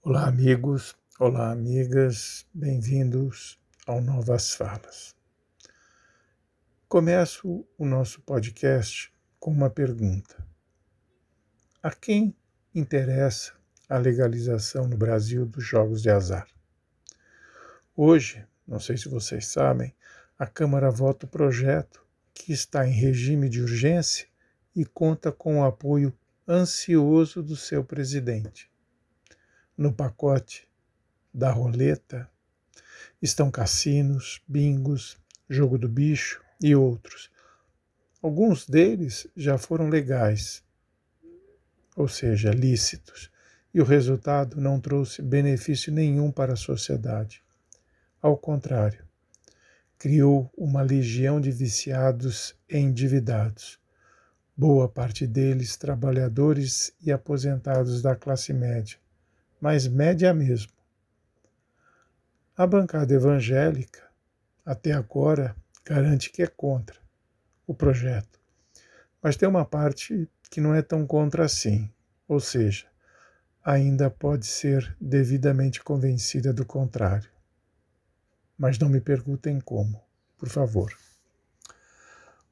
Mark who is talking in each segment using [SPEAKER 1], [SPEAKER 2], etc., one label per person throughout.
[SPEAKER 1] Olá, amigos, olá, amigas, bem-vindos ao Novas Falas. Começo o nosso podcast com uma pergunta: A quem interessa a legalização no Brasil dos jogos de azar? Hoje, não sei se vocês sabem, a Câmara vota o projeto que está em regime de urgência e conta com o apoio ansioso do seu presidente no pacote da roleta estão cassinos, bingos, jogo do bicho e outros. Alguns deles já foram legais, ou seja, lícitos, e o resultado não trouxe benefício nenhum para a sociedade. Ao contrário, criou uma legião de viciados e endividados, boa parte deles trabalhadores e aposentados da classe média mas média mesmo. A bancada evangélica, até agora, garante que é contra o projeto, mas tem uma parte que não é tão contra assim, ou seja, ainda pode ser devidamente convencida do contrário. Mas não me perguntem como, por favor.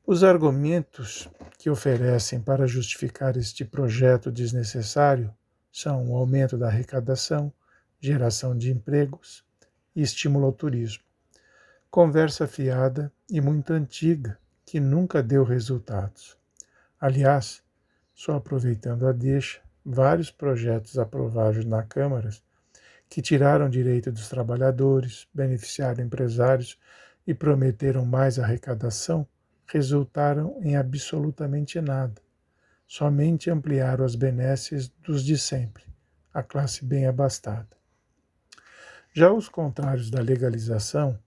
[SPEAKER 1] Os argumentos que oferecem para justificar este projeto desnecessário são o aumento da arrecadação, geração de empregos e estímulo ao turismo. Conversa fiada e muito antiga, que nunca deu resultados. Aliás, só aproveitando a deixa, vários projetos aprovados na Câmara que tiraram direito dos trabalhadores, beneficiaram empresários e prometeram mais arrecadação, resultaram em absolutamente nada somente ampliaram as benesses dos de sempre, a classe bem abastada. Já os contrários da legalização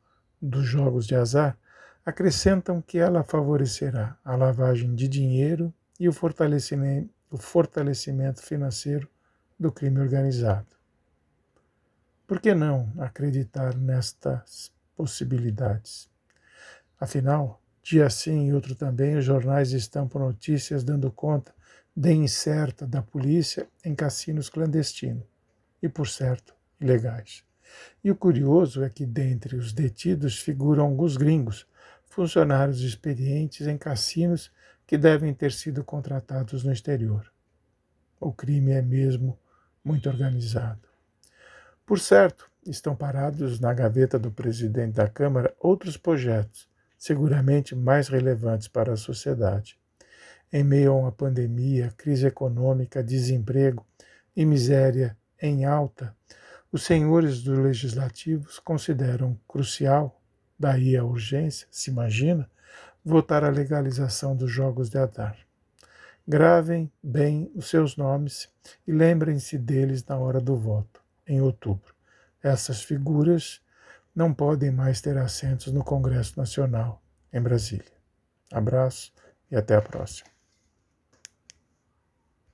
[SPEAKER 1] dos jogos de azar acrescentam que ela favorecerá a lavagem de dinheiro e o fortalecimento, o fortalecimento financeiro do crime organizado. Por que não acreditar nestas possibilidades? Afinal, Dia sim e outro também, os jornais estampam notícias dando conta de incerta da polícia em cassinos clandestinos e, por certo, ilegais. E o curioso é que dentre os detidos figuram alguns gringos, funcionários experientes em cassinos que devem ter sido contratados no exterior. O crime é mesmo muito organizado. Por certo, estão parados na gaveta do presidente da Câmara outros projetos seguramente mais relevantes para a sociedade. Em meio a uma pandemia, crise econômica, desemprego e miséria em alta, os senhores dos legislativos consideram crucial, daí a urgência, se imagina, votar a legalização dos jogos de azar. Gravem bem os seus nomes e lembrem-se deles na hora do voto, em outubro. Essas figuras não podem mais ter assentos no Congresso Nacional, em Brasília. Abraço e até a próxima.